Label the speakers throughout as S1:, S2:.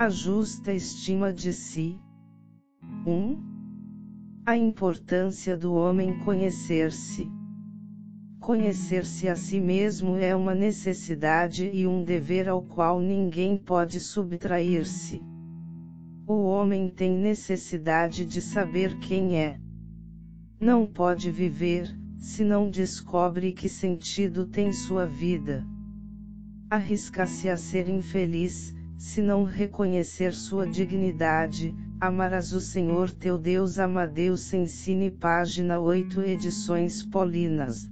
S1: A justa estima de si. 1. Um, a importância do homem conhecer-se. Conhecer-se a si mesmo é uma necessidade e um dever ao qual ninguém pode subtrair-se. O homem tem necessidade de saber quem é. Não pode viver, se não descobre que sentido tem sua vida. Arrisca-se a ser infeliz, se não reconhecer sua dignidade, Amarás o Senhor teu Deus Amadeus Ensine página 8 Edições Paulinas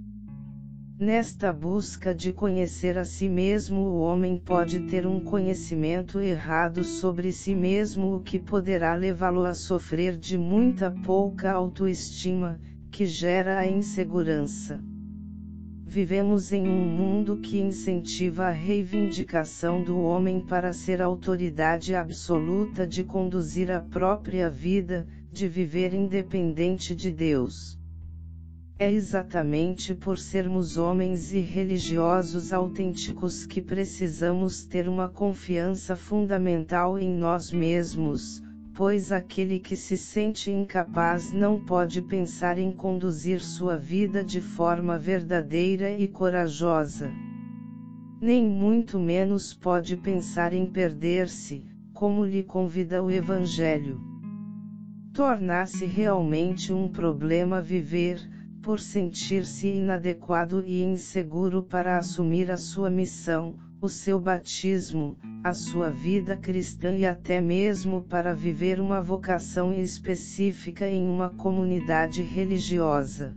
S1: Nesta busca de conhecer a si mesmo o homem pode ter um conhecimento errado sobre si mesmo o que poderá levá-lo a sofrer de muita pouca autoestima, que gera a insegurança. Vivemos em um mundo que incentiva a reivindicação do homem para ser autoridade absoluta de conduzir a própria vida, de viver independente de Deus. É exatamente por sermos homens e religiosos autênticos que precisamos ter uma confiança fundamental em nós mesmos, pois aquele que se sente incapaz não pode pensar em conduzir sua vida de forma verdadeira e corajosa. Nem muito menos pode pensar em perder-se, como lhe convida o Evangelho. Tornar-se realmente um problema viver, por sentir-se inadequado e inseguro para assumir a sua missão, o seu batismo, a sua vida cristã e até mesmo para viver uma vocação específica em uma comunidade religiosa.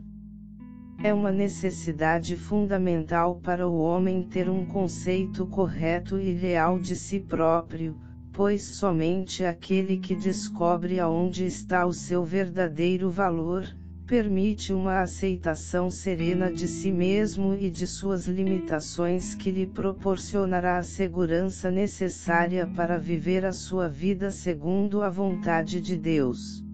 S1: É uma necessidade fundamental para o homem ter um conceito correto e real de si próprio, pois somente aquele que descobre aonde está o seu verdadeiro valor, permite uma aceitação serena de si mesmo e de suas limitações que lhe proporcionará a segurança necessária para viver a sua vida segundo a vontade de Deus.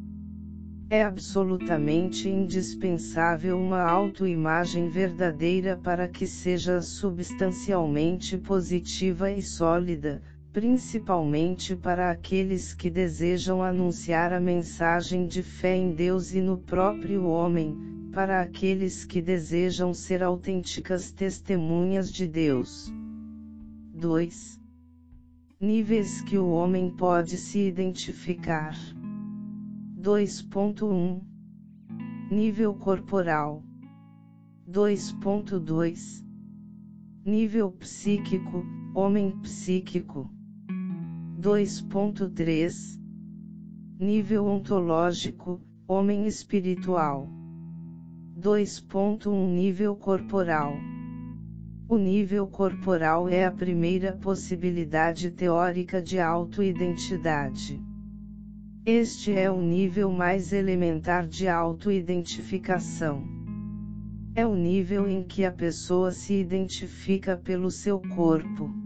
S1: É absolutamente indispensável uma autoimagem verdadeira para que seja substancialmente positiva e sólida, principalmente para aqueles que desejam anunciar a mensagem de fé em Deus e no próprio homem, para aqueles que desejam ser autênticas testemunhas de Deus. 2. Níveis que o homem pode se identificar. 2.1 Nível corporal 2.2 Nível psíquico, homem psíquico 2.3 Nível ontológico, homem espiritual. 2.1 Nível corporal. O nível corporal é a primeira possibilidade teórica de autoidentidade. Este é o nível mais elementar de autoidentificação. É o nível em que a pessoa se identifica pelo seu corpo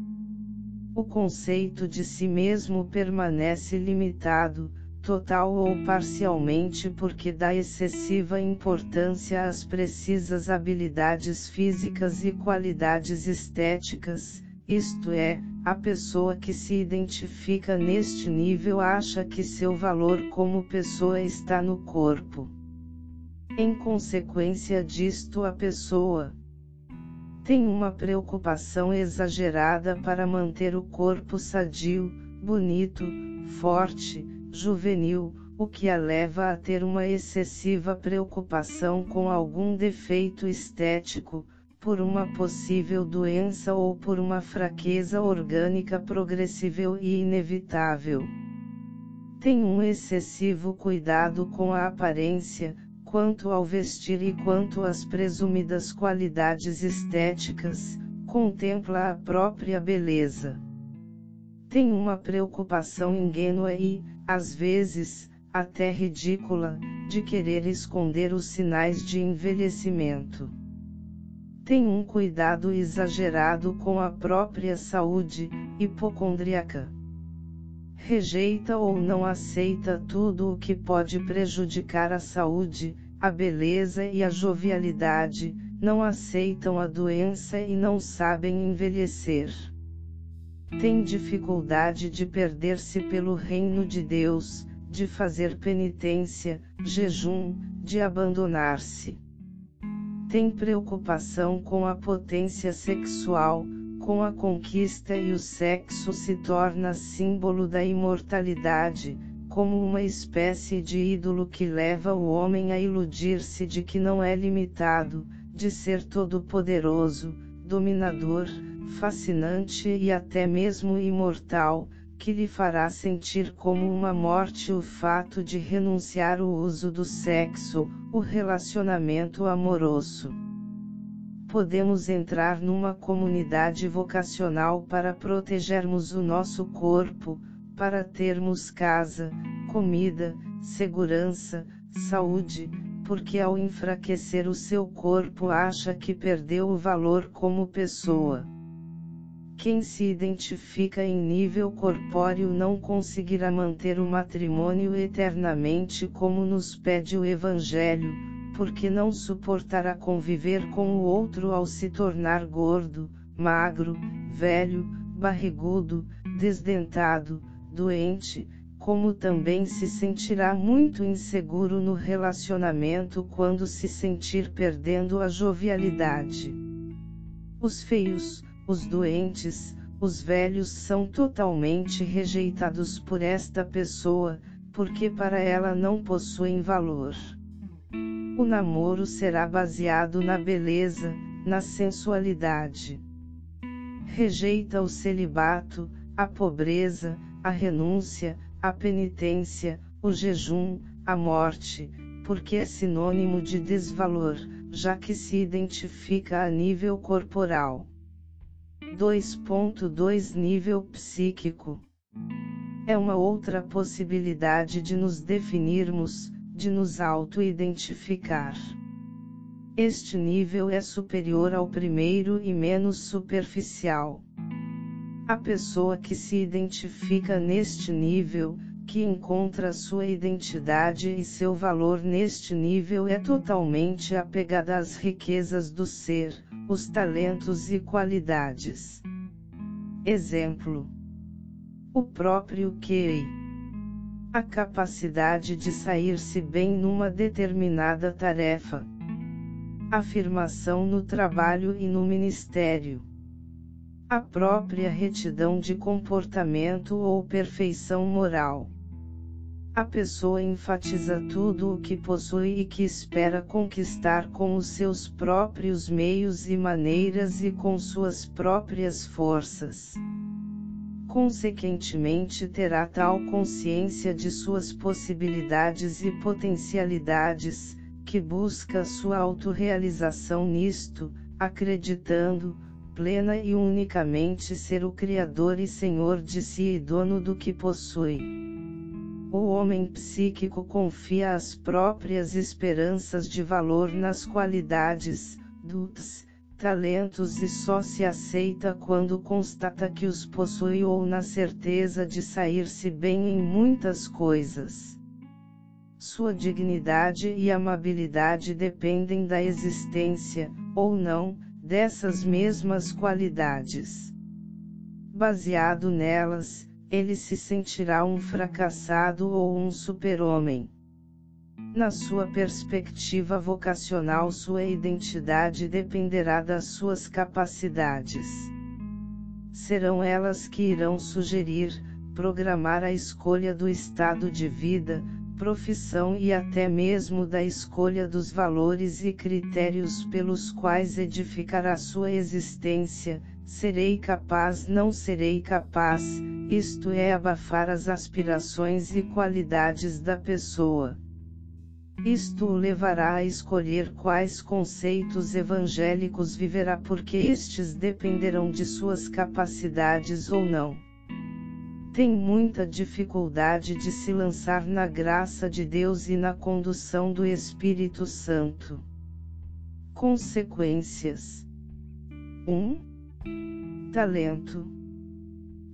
S1: o conceito de si mesmo permanece limitado, total ou parcialmente porque dá excessiva importância às precisas habilidades físicas e qualidades estéticas, isto é, a pessoa que se identifica neste nível acha que seu valor como pessoa está no corpo. Em consequência disto, a pessoa, tem uma preocupação exagerada para manter o corpo sadio, bonito, forte, juvenil, o que a leva a ter uma excessiva preocupação com algum defeito estético, por uma possível doença ou por uma fraqueza orgânica progressível e inevitável. Tem um excessivo cuidado com a aparência, quanto ao vestir e quanto às presumidas qualidades estéticas, contempla a própria beleza. Tem uma preocupação ingênua e, às vezes, até ridícula, de querer esconder os sinais de envelhecimento. Tem um cuidado exagerado com a própria saúde, hipocondríaca rejeita ou não aceita tudo o que pode prejudicar a saúde, a beleza e a jovialidade, não aceitam a doença e não sabem envelhecer. tem dificuldade de perder-se pelo reino de Deus, de fazer penitência, jejum, de abandonar-se. Tem preocupação com a potência sexual, com a conquista e o sexo se torna símbolo da imortalidade, como uma espécie de ídolo que leva o homem a iludir-se de que não é limitado, de ser todo-poderoso, dominador, fascinante e até mesmo imortal, que lhe fará sentir como uma morte o fato de renunciar o uso do sexo, o relacionamento amoroso. Podemos entrar numa comunidade vocacional para protegermos o nosso corpo, para termos casa, comida, segurança, saúde, porque ao enfraquecer o seu corpo acha que perdeu o valor como pessoa. Quem se identifica em nível corpóreo não conseguirá manter o matrimônio eternamente como nos pede o Evangelho, porque não suportará conviver com o outro ao se tornar gordo, magro, velho, barrigudo, desdentado, doente, como também se sentirá muito inseguro no relacionamento quando se sentir perdendo a jovialidade. Os feios, os doentes, os velhos são totalmente rejeitados por esta pessoa, porque para ela não possuem valor. O namoro será baseado na beleza, na sensualidade. Rejeita o celibato, a pobreza, a renúncia, a penitência, o jejum, a morte, porque é sinônimo de desvalor, já que se identifica a nível corporal. 2.2 Nível psíquico é uma outra possibilidade de nos definirmos, de nos auto-identificar. Este nível é superior ao primeiro e menos superficial. A pessoa que se identifica neste nível, que encontra sua identidade e seu valor neste nível é totalmente apegada às riquezas do ser, os talentos e qualidades. Exemplo: o próprio QI. A capacidade de sair-se bem numa determinada tarefa. Afirmação no trabalho e no ministério a própria retidão de comportamento ou perfeição moral. A pessoa enfatiza tudo o que possui e que espera conquistar com os seus próprios meios e maneiras e com suas próprias forças. Consequentemente, terá tal consciência de suas possibilidades e potencialidades, que busca sua autorrealização nisto, acreditando, plena e unicamente ser o Criador e Senhor de si e dono do que possui. O homem psíquico confia as próprias esperanças de valor nas qualidades, dotes, talentos e só se aceita quando constata que os possui ou na certeza de sair-se bem em muitas coisas. Sua dignidade e amabilidade dependem da existência, ou não, dessas mesmas qualidades. Baseado nelas, ele se sentirá um fracassado ou um super-homem. Na sua perspectiva vocacional, sua identidade dependerá das suas capacidades. Serão elas que irão sugerir, programar a escolha do estado de vida, profissão e até mesmo da escolha dos valores e critérios pelos quais edificará sua existência, serei capaz, não serei capaz, isto é abafar as aspirações e qualidades da pessoa. Isto o levará a escolher quais conceitos evangélicos viverá porque estes dependerão de suas capacidades ou não tem muita dificuldade de se lançar na graça de Deus e na condução do Espírito Santo. Consequências: 1. Talento.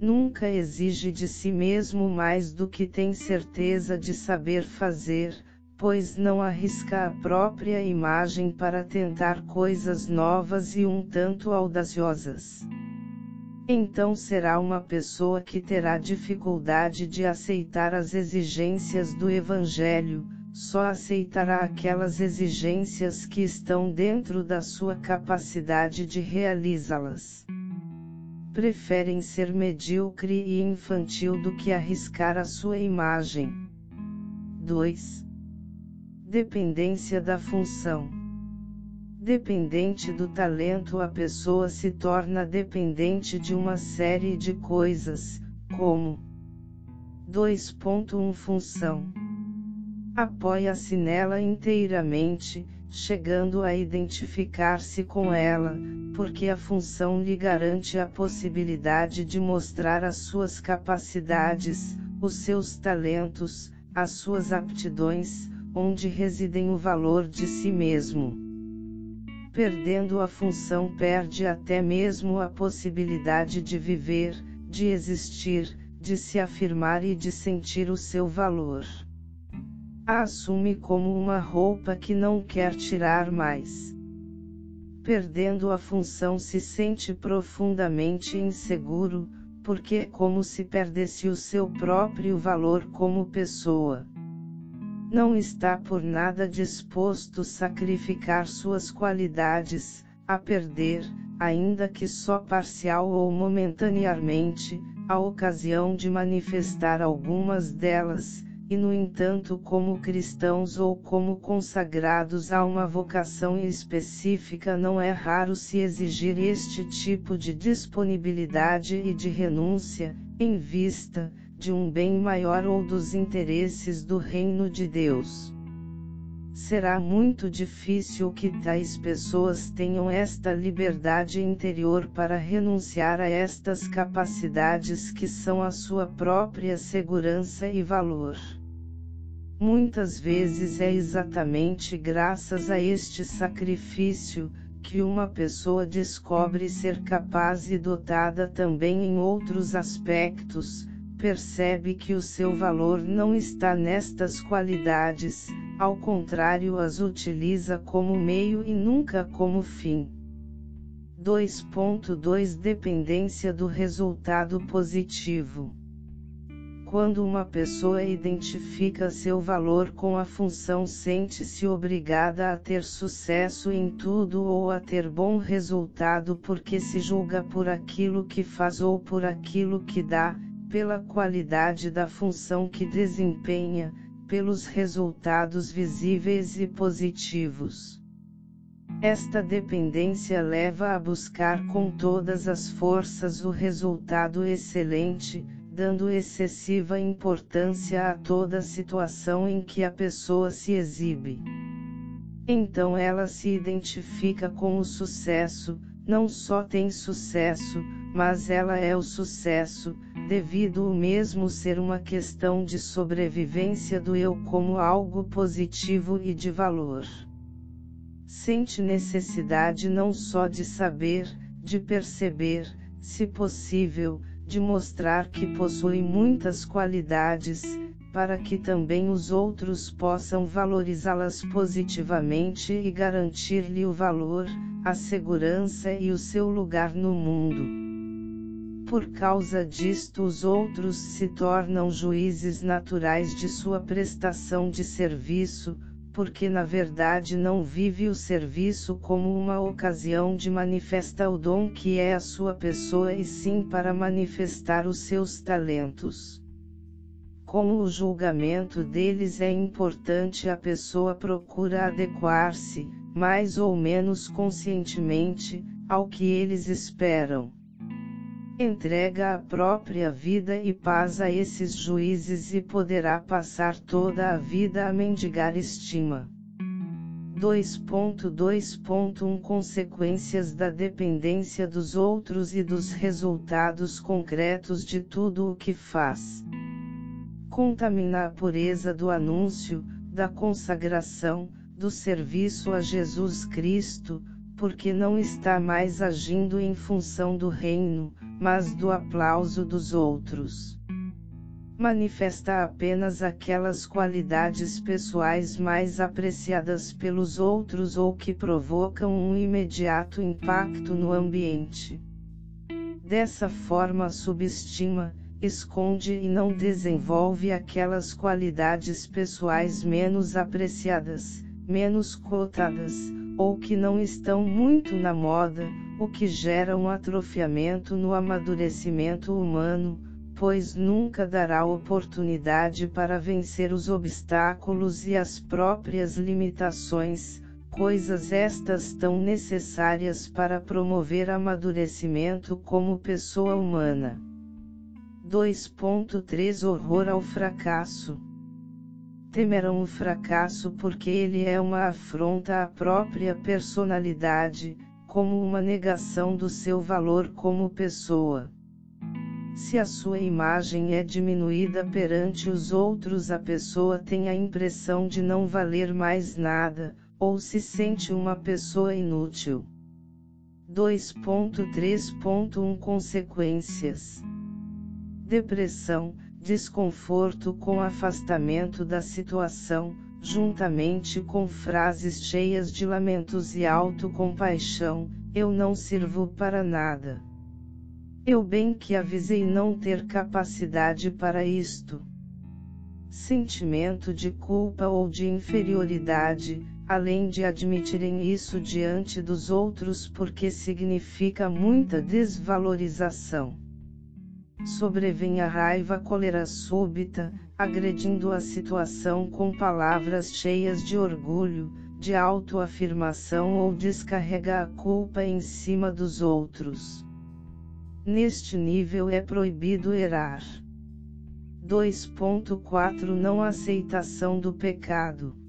S1: Nunca exige de si mesmo mais do que tem certeza de saber fazer, pois não arrisca a própria imagem para tentar coisas novas e um tanto audaciosas. então será uma pessoa que terá dificuldade de aceitar as exigências do Evangelho, só aceitará aquelas exigências que estão dentro da sua capacidade de realizá-las. Preferem ser medíocre e infantil do que arriscar a sua imagem. 2. Dependência da função. Dependente do talento, a pessoa se torna dependente de uma série de coisas, como 2.1 Função apoia-se nela inteiramente, chegando a identificar-se com ela, porque a função lhe garante a possibilidade de mostrar as suas capacidades, os seus talentos, as suas aptidões, onde residem o valor de si mesmo. Perdendo a função, perde até mesmo a possibilidade de viver, de existir, de se afirmar e de sentir o seu valor a assume como uma roupa que não quer tirar mais. Perdendo a função se sente profundamente inseguro, porque é como se perdesse o seu próprio valor como pessoa. Não está por nada disposto a sacrificar suas qualidades, a perder, ainda que só parcial ou momentaneamente, a ocasião de manifestar algumas delas, e no entanto, como cristãos ou como consagrados a uma vocação específica, não é raro se exigir este tipo de disponibilidade e de renúncia, em vista de um bem maior ou dos interesses do reino de Deus. Será muito difícil que tais pessoas tenham esta liberdade interior para renunciar a estas capacidades que são a sua própria segurança e valor. Muitas vezes é exatamente graças a este sacrifício que uma pessoa descobre ser capaz e dotada também em outros aspectos, percebe que o seu valor não está nestas qualidades, ao contrário, as utiliza como meio e nunca como fim. 2.2 Dependência do resultado positivo. Quando uma pessoa identifica seu valor com a função, sente-se obrigada a ter sucesso em tudo ou a ter bom resultado porque se julga por aquilo que faz ou por aquilo que dá, pela qualidade da função que desempenha, pelos resultados visíveis e positivos. Esta dependência leva a buscar com todas as forças o resultado excelente, dando excessiva importância a toda situação em que a pessoa se exibe. Então ela se identifica com o sucesso, não só tem sucesso, mas ela é o sucesso, devido o mesmo ser uma questão de sobrevivência do eu como algo positivo e de valor. Sente necessidade não só de saber, de perceber, se possível, de mostrar que possui muitas qualidades, para que também os outros possam valorizá-las positivamente e garantir-lhe o valor, a segurança e o seu lugar no mundo. Por causa disto, os outros se tornam juízes naturais de sua prestação de serviço, porque na verdade não vive o serviço como uma ocasião de manifestar o dom que é a sua pessoa e sim para manifestar os seus talentos. Como o julgamento deles é importante, a pessoa procura adequar-se, mais ou menos conscientemente, ao que eles esperam entrega a própria vida e paz a esses juízes e poderá passar toda a vida a mendigar estima. 2.2.1 Consequências da dependência dos outros e dos resultados concretos de tudo o que faz. Contamina a pureza do anúncio, da consagração, do serviço a Jesus Cristo, porque não está mais agindo em função do reino, mas do aplauso dos outros. Manifesta apenas aquelas qualidades pessoais mais apreciadas pelos outros ou que provocam um imediato impacto no ambiente. Dessa forma subestima, esconde e não desenvolve aquelas qualidades pessoais menos apreciadas, menos cotadas, ou que não estão muito na moda, o que gera um atrofiamento no amadurecimento humano, pois nunca dará oportunidade para vencer os obstáculos e as próprias limitações, coisas estas tão necessárias para promover amadurecimento como pessoa humana. 2.3 Horror ao fracasso. Temerão o fracasso porque ele é uma afronta à própria personalidade, como uma negação do seu valor como pessoa. Se a sua imagem é diminuída perante os outros, a pessoa tem a impressão de não valer mais nada, ou se sente uma pessoa inútil. 2.3.1 Consequências: Depressão, desconforto com afastamento da situação, juntamente com frases cheias de lamentos e autocompaixão: Eu não sirvo para nada. Eu bem que avisei não ter capacidade para isto. Sentimento de culpa ou de inferioridade, além de admitirem isso diante dos outros porque significa muita desvalorização. Sobrevém a raiva cólera súbita, agredindo a situação com palavras cheias de orgulho, de autoafirmação ou descarrega a culpa em cima dos outros. Neste nível é proibido errar. 2.4 Não aceitação do pecado.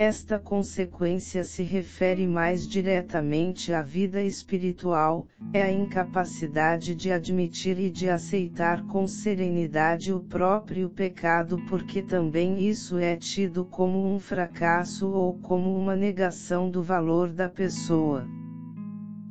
S1: Esta consequência se refere mais diretamente à vida espiritual, é a incapacidade de admitir e de aceitar com serenidade o próprio pecado, porque também isso é tido como um fracasso ou como uma negação do valor da pessoa.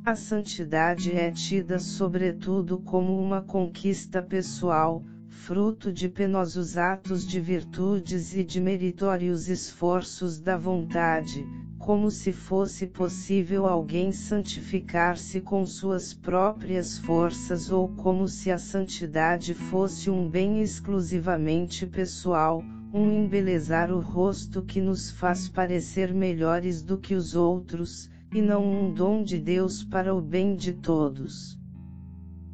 S1: A santidade é tida sobretudo como uma conquista pessoal, fruto de penosos atos de virtudes e de meritórios esforços da vontade, como se fosse possível alguém santificar-se com suas próprias forças ou como se a santidade fosse um bem exclusivamente pessoal, um embelezar o rosto que nos faz parecer melhores do que os outros e não um dom de Deus para o bem de todos.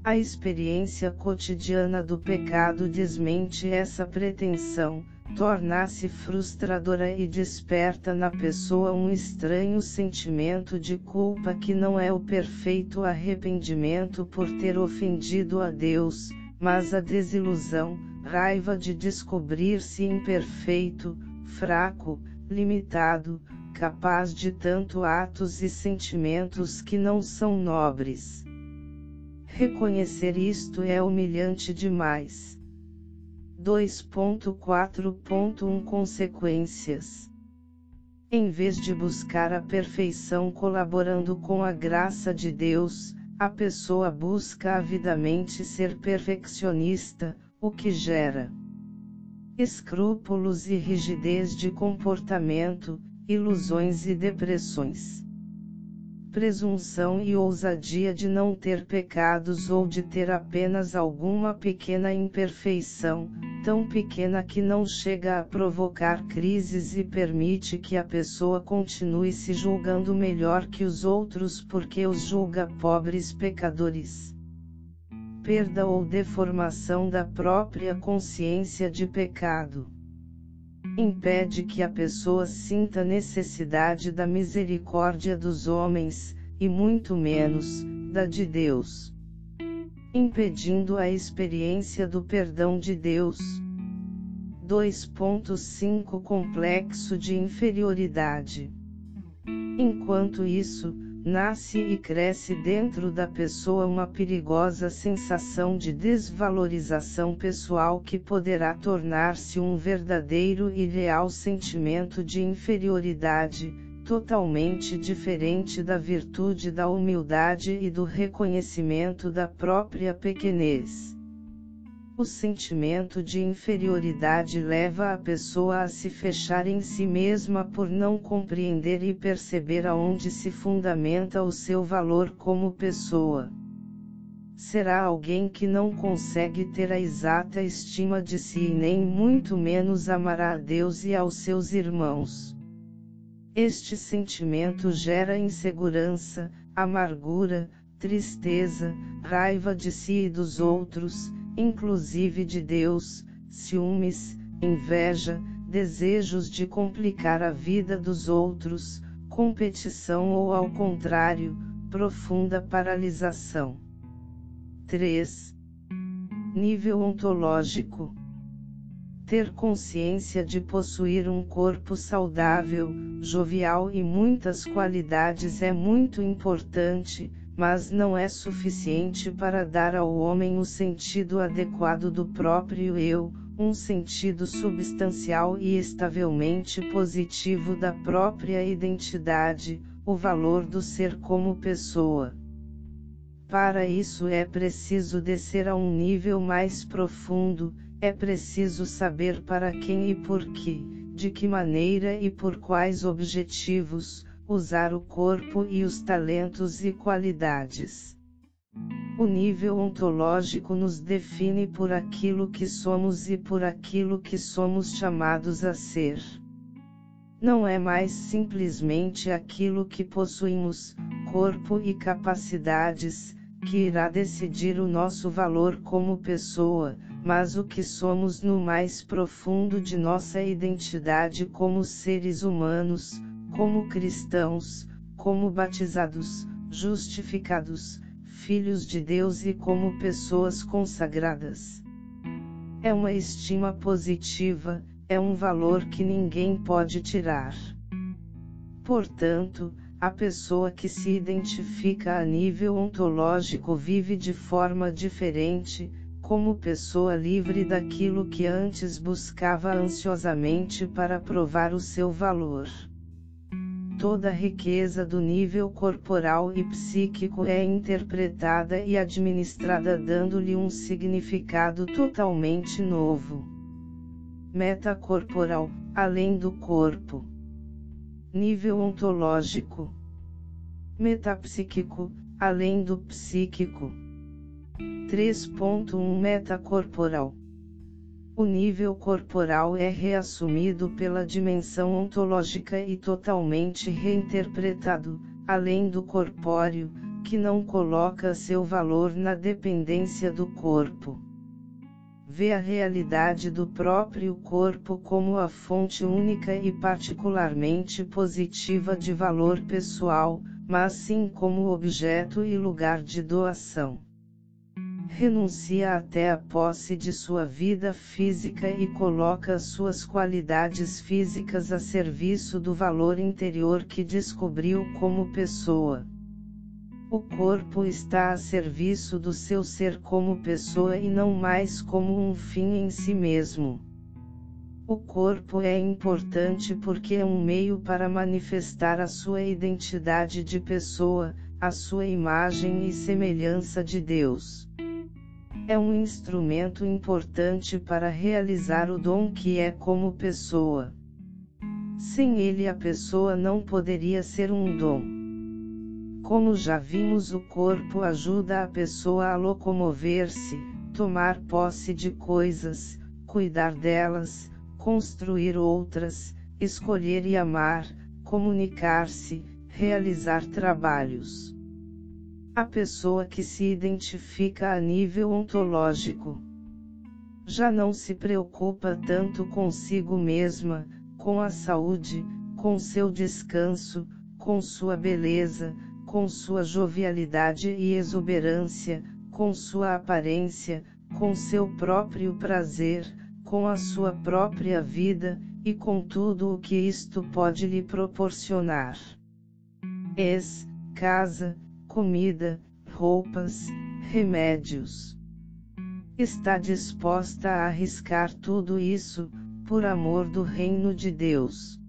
S1: A experiência cotidiana do pecado desmente essa pretensão, torna-se frustradora e desperta na pessoa um estranho sentimento de culpa que não é o perfeito arrependimento por ter ofendido a Deus, mas a desilusão, raiva de descobrir-se imperfeito, fraco, limitado, capaz de tanto atos e sentimentos que não são nobres. Reconhecer isto é humilhante demais. 2.4.1 Consequências Em vez de buscar a perfeição colaborando com a graça de Deus, a pessoa busca avidamente ser perfeccionista, o que gera escrúpulos e rigidez de comportamento, ilusões e depressões. Presunção e ousadia de não ter pecados ou de ter apenas alguma pequena imperfeição, tão pequena que não chega a provocar crises e permite que a pessoa continue se julgando melhor que os outros porque os julga pobres pecadores. Perda ou deformação da própria consciência de pecado impede que a pessoa sinta necessidade da misericórdia dos homens, e muito menos, da de Deus. Impedindo a experiência do perdão de Deus. 2.5 Complexo de inferioridade. Enquanto isso, nasce e cresce dentro da pessoa uma perigosa sensação de desvalorização pessoal que poderá tornar-se um verdadeiro e real sentimento de inferioridade, totalmente diferente da virtude da humildade e do reconhecimento da própria pequenez. O sentimento de inferioridade leva a pessoa a se fechar em si mesma por não compreender e perceber aonde se fundamenta o seu valor como pessoa. será alguém que não consegue ter a exata estima de si e nem muito menos amará a Deus e aos seus irmãos. Este sentimento gera insegurança, amargura, tristeza, raiva de si e dos outros, inclusive de Deus, ciúmes, inveja, desejos de complicar a vida dos outros, competição ou ao contrário, profunda paralisação. 3. Nível ontológico. Ter consciência de possuir um corpo saudável, jovial e muitas qualidades é muito importante, mas não é suficiente para dar ao homem o sentido adequado do próprio eu, um sentido substancial e estavelmente positivo da própria identidade, o valor do ser como pessoa. Para isso é preciso descer a um nível mais profundo, é preciso saber para quem e por que, de que maneira e por quais objetivos, usar o corpo e os talentos e qualidades. O nível ontológico nos define por aquilo que somos e por aquilo que somos chamados a ser. Não é mais simplesmente aquilo que possuímos, corpo e capacidades, que irá decidir o nosso valor como pessoa, mas o que somos no mais profundo de nossa identidade como seres humanos, como cristãos, como batizados, justificados, filhos de Deus e como pessoas consagradas. É uma estima positiva, é um valor que ninguém pode tirar. Portanto, a pessoa que se identifica a nível ontológico vive de forma diferente, como pessoa livre daquilo que antes buscava ansiosamente para provar o seu valor. Toda riqueza do nível corporal e psíquico é interpretada e administrada dando-lhe um significado totalmente novo. Metacorporal, além do corpo. Nível ontológico. Metapsíquico, além do psíquico. 3.1 Metacorporal o nível corporal é reassumido pela dimensão ontológica e totalmente reinterpretado, além do corpóreo, que não coloca seu valor na dependência do corpo. Vê a realidade do próprio corpo como a fonte única e particularmente positiva de valor pessoal, mas sim como objeto e lugar de doação renuncia até a posse de sua vida física e coloca suas qualidades físicas a serviço do valor interior que descobriu como pessoa. O corpo está a serviço do seu ser como pessoa e não mais como um fim em si mesmo. O corpo é importante porque é um meio para manifestar a sua identidade de pessoa, a sua imagem e semelhança de Deus é um instrumento importante para realizar o dom que é como pessoa. Sem ele a pessoa não poderia ser um dom. Como já vimos, o corpo ajuda a pessoa a locomover-se, tomar posse de coisas, cuidar delas, construir outras, escolher e amar, comunicar-se, realizar trabalhos a pessoa que se identifica a nível ontológico. Já não se preocupa tanto consigo mesma, com a saúde, com seu descanso, com sua beleza, com sua jovialidade e exuberância, com sua aparência, com seu próprio prazer, com a sua própria vida, e com tudo o que isto pode lhe proporcionar. Es, casa, comida, roupas, remédios. Está disposta a arriscar tudo isso, por amor do reino de Deus.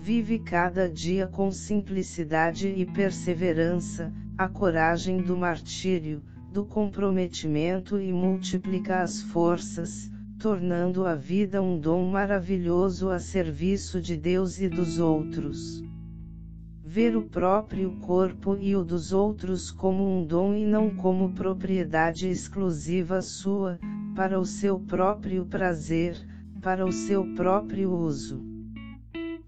S1: Vive cada dia com simplicidade e perseverança, a coragem do martírio, do comprometimento e multiplica as forças, tornando a vida um dom maravilhoso a serviço de Deus e dos outros ver o próprio corpo e o dos outros como um dom e não como propriedade exclusiva sua, para o seu próprio prazer, para o seu próprio uso.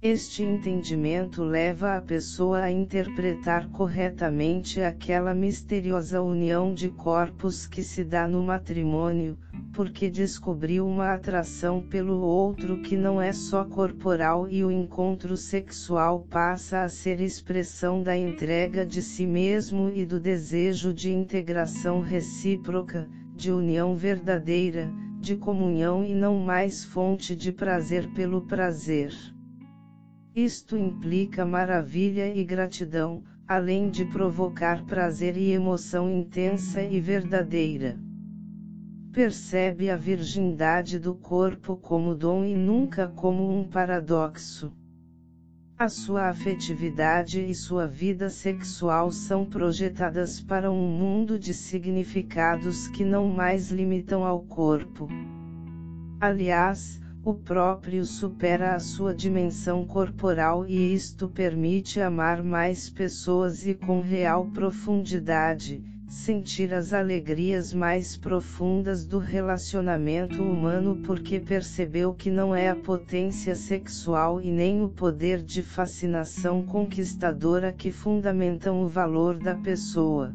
S1: Este entendimento leva a pessoa a interpretar corretamente aquela misteriosa união de corpos que se dá no matrimônio, porque descobriu uma atração pelo outro que não é só corporal e o encontro sexual passa a ser expressão da entrega de si mesmo e do desejo de integração recíproca, de união verdadeira, de comunhão e não mais fonte de prazer pelo prazer. Isto implica maravilha e gratidão, além de provocar prazer e emoção intensa e verdadeira. Percebe a virgindade do corpo como dom e nunca como um paradoxo. A sua afetividade e sua vida sexual são projetadas para um mundo de significados que não mais limitam ao corpo. Aliás, o próprio supera a sua dimensão corporal e isto permite amar mais pessoas e com real profundidade, sentir as alegrias mais profundas do relacionamento humano porque percebeu que não é a potência sexual e nem o poder de fascinação conquistadora que fundamentam o valor da pessoa.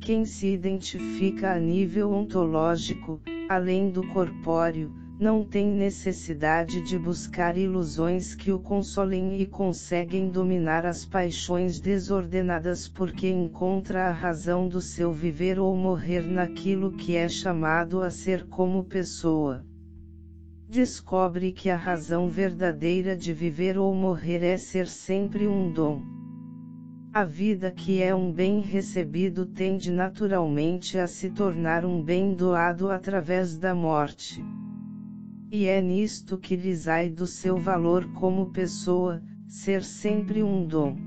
S1: Quem se identifica a nível ontológico, além do corpóreo, não tem necessidade de buscar ilusões que o consolem e conseguem dominar as paixões desordenadas porque encontra a razão do seu viver ou morrer naquilo que é chamado a ser como pessoa. Descobre que a razão verdadeira de viver ou morrer é ser sempre um dom. A vida que é um bem recebido tende naturalmente a se tornar um bem doado através da morte. E é nisto que risai do seu valor como pessoa, ser sempre um dom.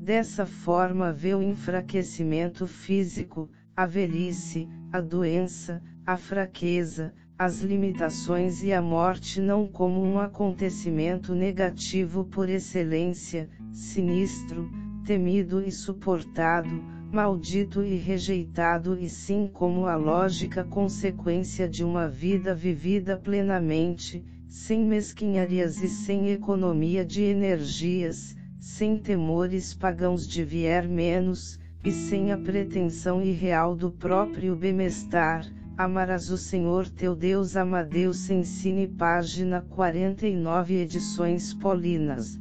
S1: Dessa forma vê o enfraquecimento físico, a velhice, a doença, a fraqueza, as limitações e a morte não como um acontecimento negativo por excelência, sinistro, temido e suportado, maldito e rejeitado e sim como a lógica consequência de uma vida vivida plenamente, sem mesquinharias e sem economia de energias, sem temores pagãos de vier menos, e sem a pretensão irreal do próprio bem-estar, amarás o Senhor teu Deus Amadeus Ensine página 49 edições Paulinas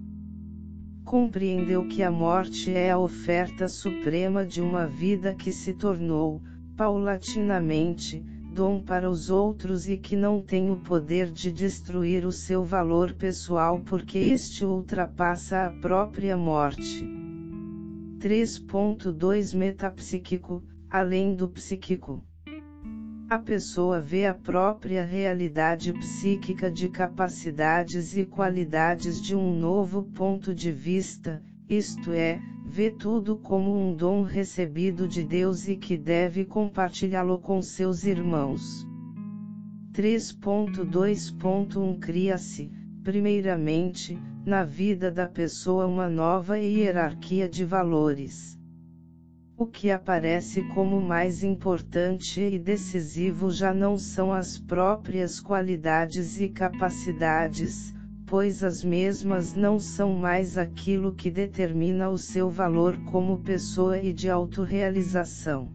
S1: compreendeu que a morte é a oferta suprema de uma vida que se tornou, paulatinamente, dom para os outros e que não tem o poder de destruir o seu valor pessoal porque este ultrapassa a própria morte. 3.2 Metapsíquico, além do psíquico. A pessoa vê a própria realidade psíquica de capacidades e qualidades de um novo ponto de vista, isto é, vê tudo como um dom recebido de Deus e que deve compartilhá-lo com seus irmãos. 3.2.1 Cria-se, primeiramente, na vida da pessoa uma nova hierarquia de valores. O que aparece como mais importante e decisivo já não são as próprias qualidades e capacidades, pois as mesmas não são mais aquilo que determina o seu valor como pessoa e de autorrealização.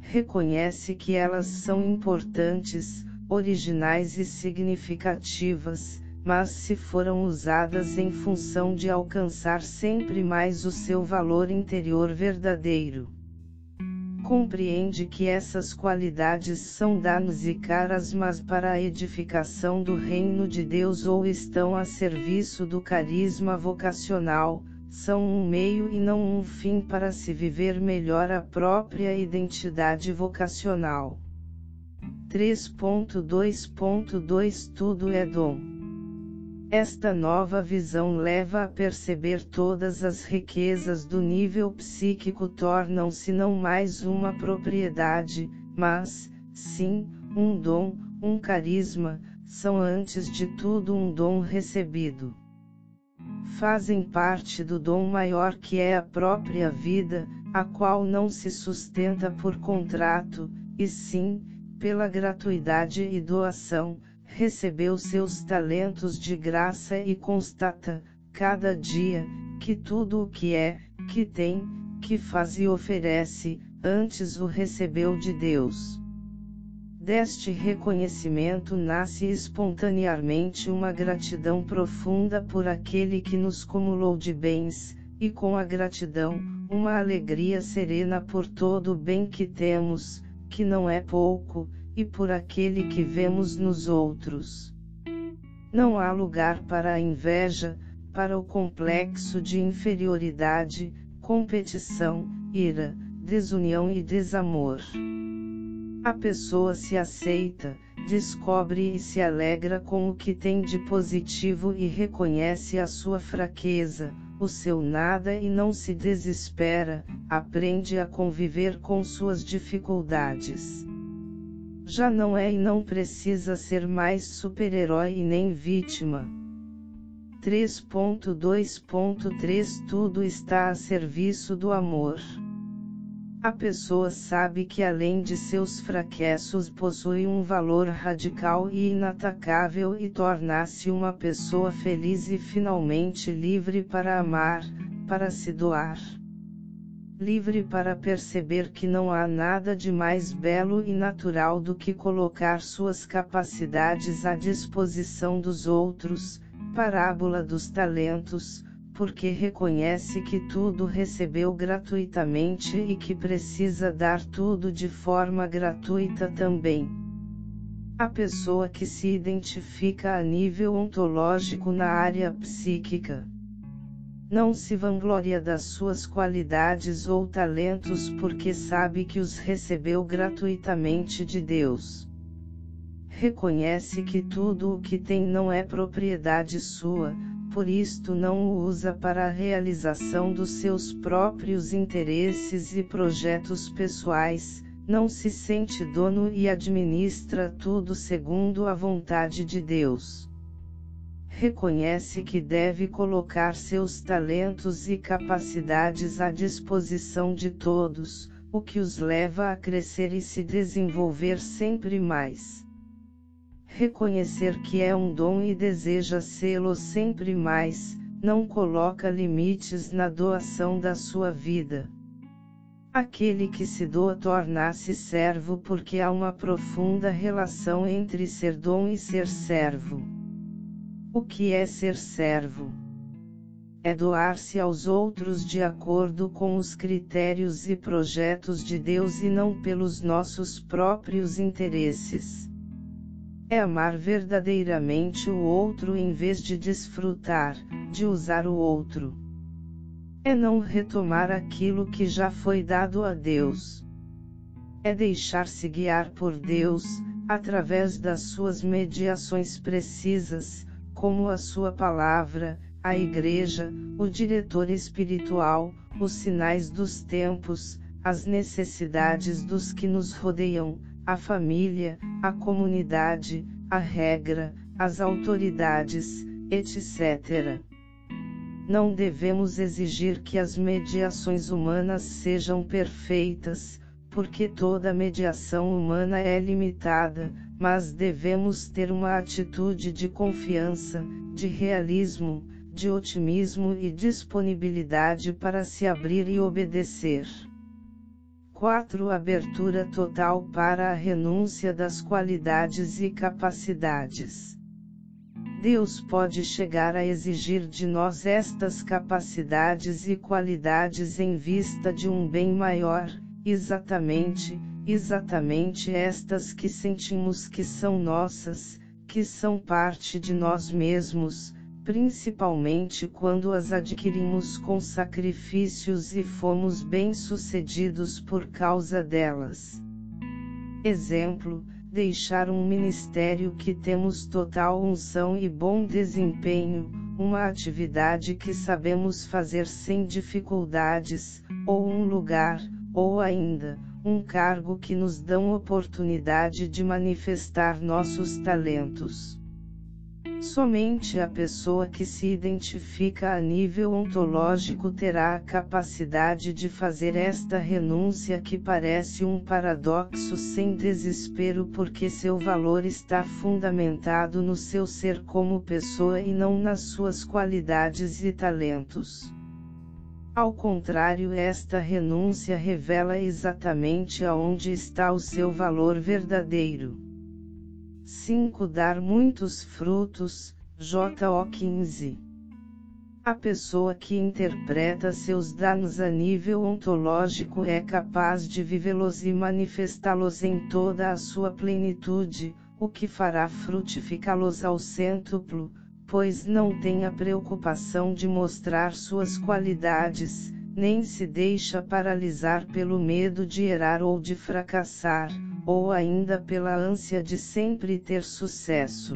S1: Reconhece que elas são importantes, originais e significativas, mas se foram usadas em função de alcançar sempre mais o seu valor interior verdadeiro. Compreende que essas qualidades são danos e caras mas para a edificação do reino de Deus ou estão a serviço do carisma vocacional, são um meio e não um fim para se viver melhor a própria identidade vocacional. 3.2.2 Tudo é dom. Esta nova visão leva a perceber todas as riquezas do nível psíquico tornam-se não mais uma propriedade, mas, sim, um dom, um carisma, são antes de tudo um dom recebido. fazem parte do dom maior que é a própria vida, a qual não se sustenta por contrato, e sim, pela gratuidade e doação, recebeu seus talentos de graça e constata, cada dia, que tudo o que é, que tem, que faz e oferece, antes o recebeu de Deus. Deste reconhecimento nasce espontaneamente uma gratidão profunda por aquele que nos cumulou de bens, e com a gratidão, uma alegria serena por todo o bem que temos, que não é pouco, e por aquele que vemos nos outros. Não há lugar para a inveja, para o complexo de inferioridade, competição, ira, desunião e desamor. A pessoa se aceita, descobre e se alegra com o que tem de positivo e reconhece a sua fraqueza, o seu nada e não se desespera, aprende a conviver com suas dificuldades. Já não é e não precisa ser mais super-herói e nem vítima. 3.2.3 Tudo está a serviço do amor. A pessoa sabe que além de seus fracassos possui um valor radical e inatacável e torna-se uma pessoa feliz e finalmente livre para amar, para se doar. Livre para perceber que não há nada de mais belo e natural do que colocar suas capacidades à disposição dos outros, parábola dos talentos, porque reconhece que tudo recebeu gratuitamente e que precisa dar tudo de forma gratuita também. A pessoa que se identifica a nível ontológico na área psíquica. Não se vangloria das suas qualidades ou talentos porque sabe que os recebeu gratuitamente de Deus. Reconhece que tudo o que tem não é propriedade sua, por isto não o usa para a realização dos seus próprios interesses e projetos pessoais, não se sente dono e administra tudo segundo a vontade de Deus. Reconhece que deve colocar seus talentos e capacidades à disposição de todos, o que os leva a crescer e se desenvolver sempre mais reconhecer que é um dom e deseja sê-lo sempre mais, não coloca limites na doação da sua vida. Aquele que se doa torna-se servo porque há uma profunda relação entre ser dom e ser servo. O que é ser servo? É doar-se aos outros de acordo com os critérios e projetos de Deus e não pelos nossos próprios interesses é amar verdadeiramente o outro em vez de desfrutar, de usar o outro. É não retomar aquilo que já foi dado a Deus. É deixar-se guiar por Deus, através das suas mediações precisas, como a sua palavra, a igreja, o diretor espiritual, os sinais dos tempos, as necessidades dos que nos rodeiam, a família, a comunidade, a regra, as autoridades, etc. Não devemos exigir que as mediações humanas sejam perfeitas, porque toda mediação humana é limitada, mas devemos ter uma atitude de confiança, de realismo, de otimismo e disponibilidade para se abrir e obedecer. 4. Abertura total para a renúncia das qualidades e capacidades. Deus pode chegar a exigir de nós estas capacidades e qualidades em vista de um bem maior, exatamente, exatamente estas que sentimos que são nossas, que são parte de nós mesmos, principalmente quando as adquirimos com sacrifícios e fomos bem-sucedidos por causa delas. Exemplo: deixar um ministério que temos total unção e bom desempenho, uma atividade que sabemos fazer sem dificuldades, ou um lugar, ou ainda, um cargo que nos dão oportunidade de manifestar nossos talentos. Somente a pessoa que se identifica a nível ontológico terá a capacidade de fazer esta renúncia que parece um paradoxo sem desespero porque seu valor está fundamentado no seu ser como pessoa e não nas suas qualidades e talentos. Ao contrário, esta renúncia revela exatamente aonde está o seu valor verdadeiro. 5 Dar muitos frutos, JO 15. A pessoa que interpreta seus danos a nível ontológico é capaz de vivê-los e manifestá-los em toda a sua plenitude, o que fará frutificá-los ao cêntuplo, pois não tem a preocupação de mostrar suas qualidades, nem se deixa paralisar pelo medo de errar ou de fracassar ou ainda pela ânsia de sempre ter sucesso.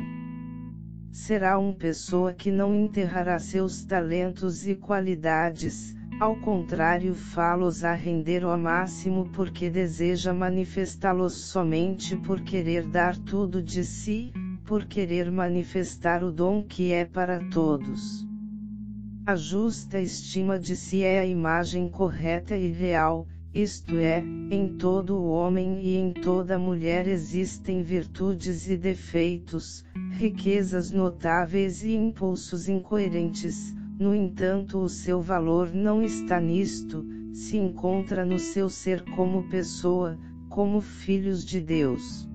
S1: Será uma pessoa que não enterrará seus talentos e qualidades, ao contrário, fá-los a render ao máximo porque deseja manifestá-los somente por querer dar tudo de si, por querer manifestar o dom que é para todos. A justa estima de si é a imagem correta e real, isto é, em todo homem e em toda mulher existem virtudes e defeitos, riquezas notáveis e impulsos incoerentes, no entanto, o seu valor não está nisto, se encontra no seu ser como pessoa, como filhos de Deus.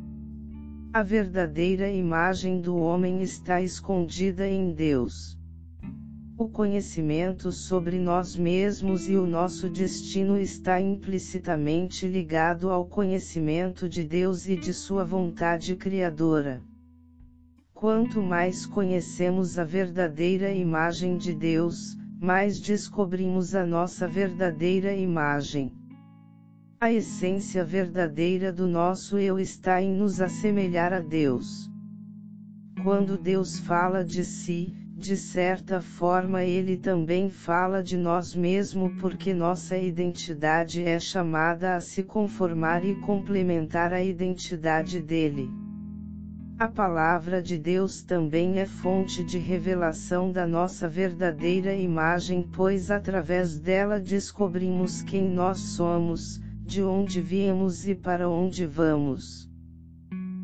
S1: A verdadeira imagem do homem está escondida em Deus. O conhecimento sobre nós mesmos e o nosso destino está implicitamente ligado ao conhecimento de Deus e de Sua vontade criadora. Quanto mais conhecemos a verdadeira imagem de Deus, mais descobrimos a nossa verdadeira imagem. A essência verdadeira do nosso eu está em nos assemelhar a Deus. Quando Deus fala de si, de certa forma ele também fala de nós mesmo porque nossa identidade é chamada a se conformar e complementar a identidade dele. A palavra de Deus também é fonte de revelação da nossa verdadeira imagem, pois através dela descobrimos quem nós somos, de onde viemos e para onde vamos.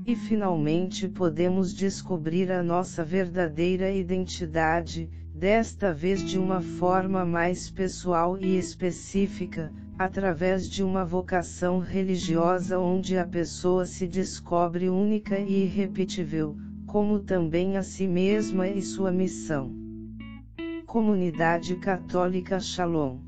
S1: E finalmente podemos descobrir a nossa verdadeira identidade, desta vez de uma forma mais pessoal e específica, através de uma vocação religiosa onde a pessoa se descobre única e irrepetível, como também a si mesma e sua missão. Comunidade Católica Shalom